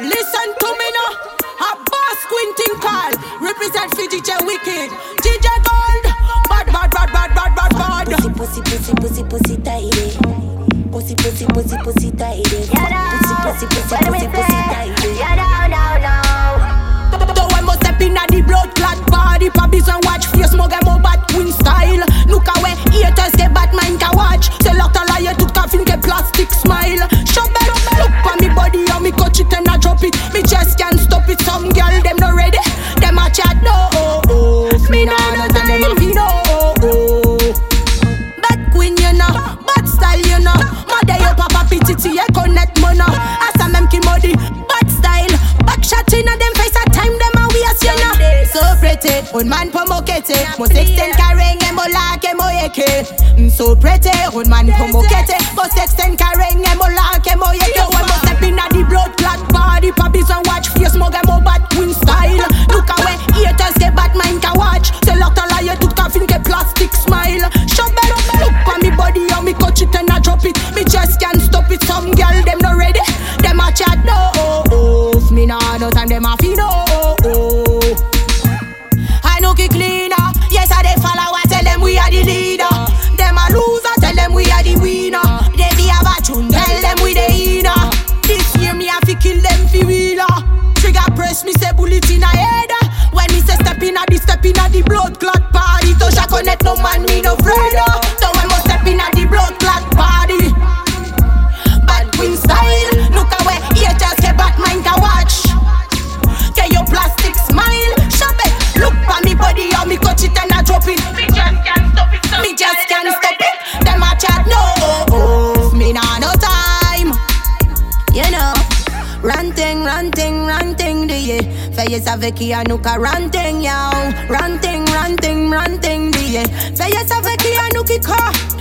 Listen to me now. A boss squinting call. Represent for DJ Wycked. DJ Gold. Bad, bad, bad, bad, bad, bad, bad. Pussy, pussy, pussy, pussy, pussy, tidy. Eh. Pussy, pussy, pussy, pussy, tidy. Eh. Pussy, pussy, pussy, pussy, pussy, tidy. Eh. Yeah, no, no, no. Though I must step in at the blood clot body. Puppies and watch Un man pomokete. Mo sexten carrying and mo and mo yeke. Mm, So pretty. Un man pomokete. Mo sexten carrying and mo and mo yeke. When mo step in a the blood clot body. Puppies and watch face, mo get mo bad queen style. Look away. Haters get bad mind can watch. Say lot of liar to coffin get plastic smile. Shove up, look on me body and me catch it and I drop it. Me just can't stop it. Some girl them not ready. Them a chat no. Oh, oh. Me nah no time them a feel no. Oh, oh. I cleaner. Yes, I they follow. I tell them we are the leader. Them a loser. Tell them we are the winner. They be have a tune. Tell them we the winner. This year me have to kill them fi real. Trigger press me say bullet in a head. When me say step in a the step in a the blood clot party. Touch a connect no man me no afraid. Yeah. Fais avec qui a nous ka ranting, yo. Ranting, ranting, ranting, yeah. Fais avec qui a nous.